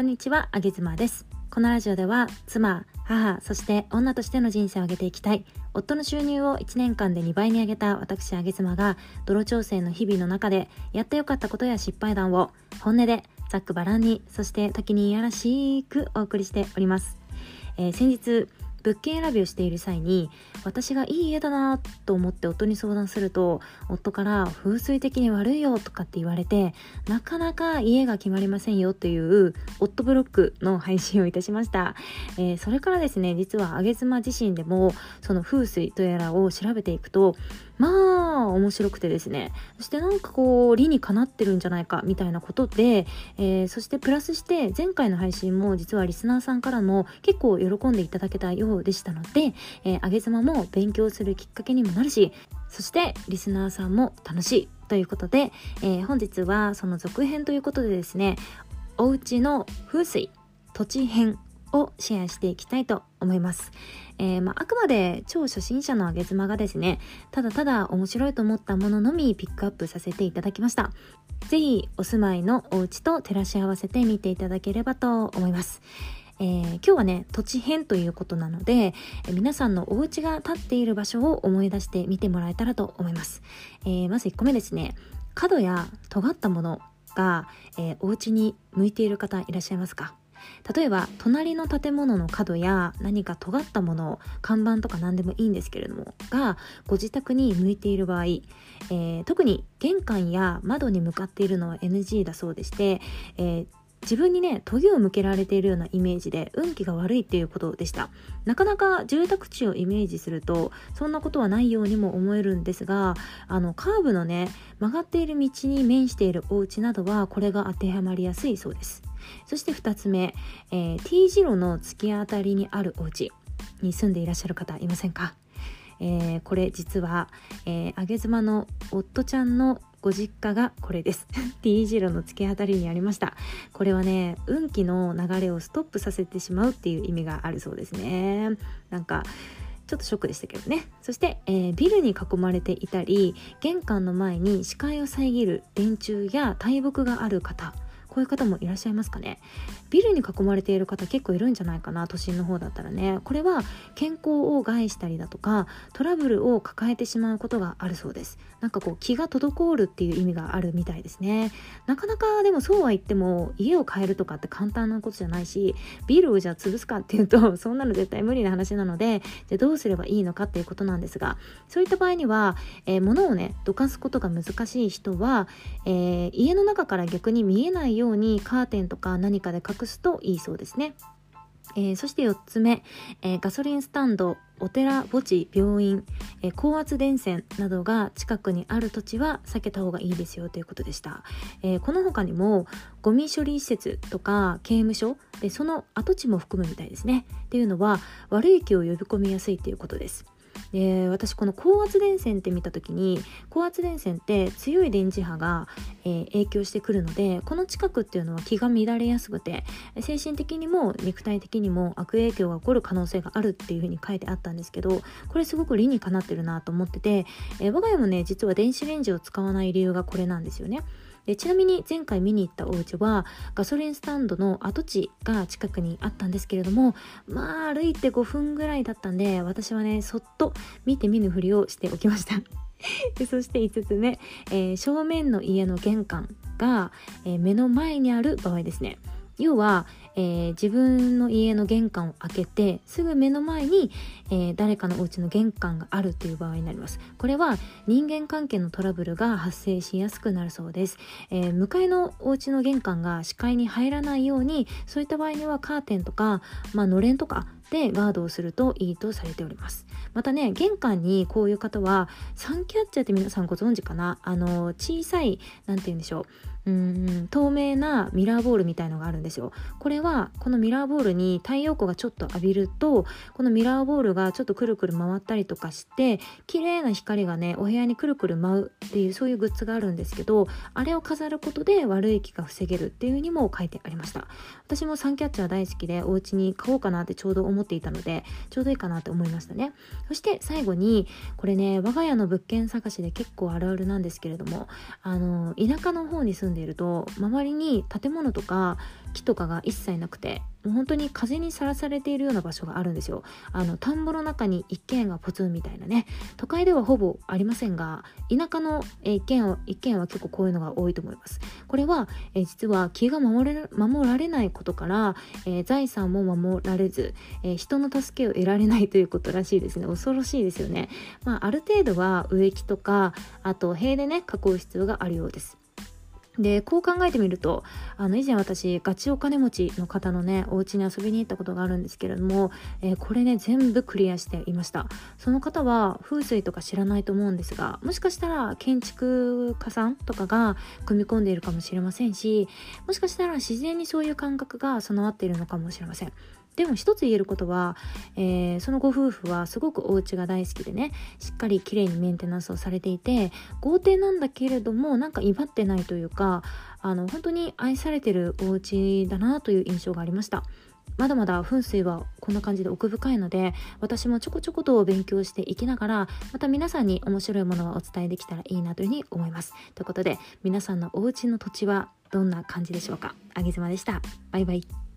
こんにちは、あげずまです。このラジオでは、妻、母、そして女としての人生を上げていきたい、夫の収入を1年間で2倍に上げた私、あげ妻が、泥調整の日々の中で、やってよかったことや失敗談を、本音で、ざっくばらんに、そして時にいやらしくお送りしております。えー、先日、物件選びをしている際に私がいい家だなと思って夫に相談すると夫から風水的に悪いよとかって言われてなかなか家が決まりませんよという夫ブロックの配信をいたしました、えー、それからですね実は上妻自身でもその風水とやらを調べていくとまあ面白くてですね。そしてなんかこう理にかなってるんじゃないかみたいなことで、えー、そしてプラスして前回の配信も実はリスナーさんからも結構喜んでいただけたようでしたので、えー、上げ妻も勉強するきっかけにもなるしそしてリスナーさんも楽しいということで、えー、本日はその続編ということでですねお家の風水土地編をシェアしていきたいと思います。えー、まあ、あくまで超初心者のあげ妻がですね、ただただ面白いと思ったもののみピックアップさせていただきました。ぜひお住まいのお家と照らし合わせて見ていただければと思います。えー、今日はね土地編ということなので、えー、皆さんのお家が建っている場所を思い出して見てもらえたらと思います、えー、まず1個目ですね角や尖ったものが、えー、お家に向いている方いらっしゃいますか？例えば隣の建物の角や何か尖ったもの看板とか何でもいいんですけれどもがご自宅に向いている場合、えー、特に玄関や窓に向かっているのは NG だそうでして、えー自分にね、研ぎを向けられているようなイメージで運気が悪いっていうことでした。なかなか住宅地をイメージすると、そんなことはないようにも思えるんですが、あの、カーブのね、曲がっている道に面しているお家などは、これが当てはまりやすいそうです。そして2つ目、えー、T 字路の突き当たりにあるお家に住んでいらっしゃる方いませんか？えー、これ実は、えー、上げ妻の夫ちゃんのご実家がこれです。T 字路の突き当たりにありました。これはね運気の流れをストップさせてしまうっていう意味があるそうですね。なんかちょっとショックでしたけどね。そして、えー、ビルに囲まれていたり玄関の前に視界を遮る電柱や大木がある方。こういう方もいらっしゃいますかね。ビルに囲まれている方結構いるんじゃないかな都心の方だったらね。これは健康を害したりだとかトラブルを抱えてしまうことがあるそうです。なんかこう気が滞るっていう意味があるみたいですね。なかなかでもそうは言っても家を変えるとかって簡単なことじゃないしビルをじゃあ潰すかっていうと そんなの絶対無理な話なのでじゃあどうすればいいのかっていうことなんですがそういった場合には、えー、物をねどかすことが難しい人は、えー、家の中から逆に見えないよようにカーテンとか何かで隠すといいそうですね。えー、そして4つ目、えー、ガソリンスタンドお寺墓地病院、えー、高圧電線などが近くにある土地は避けた方がいいですよということでした、えこの他にもゴミ処理施設とか刑務所でその跡地も含むみたいですね。っていうのは悪い気を呼び込みやすいということです。で私この高圧電線って見た時に高圧電線って強い電磁波が、えー、影響してくるのでこの近くっていうのは気が乱れやすくて精神的にも肉体的にも悪影響が起こる可能性があるっていうふうに書いてあったんですけどこれすごく理にかなってるなと思ってて、えー、我が家もね実は電子レンジを使わない理由がこれなんですよね。でちなみに前回見に行ったお家はガソリンスタンドの跡地が近くにあったんですけれどもまあ歩いて5分ぐらいだったんで私はねそっと見て見ぬふりをしておきました。でそして5つ目、えー、正面の家の玄関が、えー、目の前にある場合ですね。要は、えー、自分の家の玄関を開けてすぐ目の前に、えー、誰かのお家の玄関があるという場合になります。これは人間関係のトラブルが発生しやすくなるそうです、えー、向かいのお家の玄関が視界に入らないようにそういった場合にはカーテンとか、まあのれんとかでガードをするといいとされております。またね玄関にこういう方はサンキャッチャーって皆さんご存知かな？あの小さい何て言うんでしょう。うん透明なミラーボールみたいのがあるんですよ。これはこのミラーボールに太陽光がちょっと浴びるとこのミラーボールがちょっとくるくる回ったりとかして綺麗な光がねお部屋にくるくる舞うっていうそういうグッズがあるんですけどあれを飾ることで悪い気が防げるっていう風にも書いてありました。私もサンキャッチャー大好きでお家に買おうかなってちょうど思っていたのでちょうどいいかなって思いましたね。そして最後にこれね我が家の物件探しで結構あるあるなんですけれどもあの田舎の方に住ん住んでいると周りに建物とか木とかが一切なくてもう本当に風にさらされているような場所があるんですよ。あの田んぼの中に一軒がポツンみたいなね都会ではほぼありませんが田舎の、え一軒は一軒は結構こういうのが多いと思います。これは、え実は木が守れ守られないことから、えー、財産も守られず、えー、人の助けを得られないということらしいですね。恐ろしいですよね。まあある程度は植木とかあと塀でね囲う必要があるようです。でこう考えてみるとあの以前私ガチお金持ちの方のねお家に遊びに行ったことがあるんですけれども、えー、これね全部クリアしていました。その方は風水とか知らないと思うんですがもしかしたら建築家さんとかが組み込んでいるかもしれませんしもしかしたら自然にそういう感覚が備わっているのかもしれません。でも一つ言えることは、えー、そのご夫婦はすごくお家が大好きでねしっかり綺麗にメンテナンスをされていて豪邸なんだけれどもなんか威張ってないというかあの本当に愛されてるお家だなという印象がありました。まだまだ噴水はこんな感じで奥深いので私もちょこちょこと勉強していきながらまた皆さんに面白いものをお伝えできたらいいなというふうに思います。ということで皆さんのお家の土地はどんな感じでしょうか？あげずまでした。バイバイ。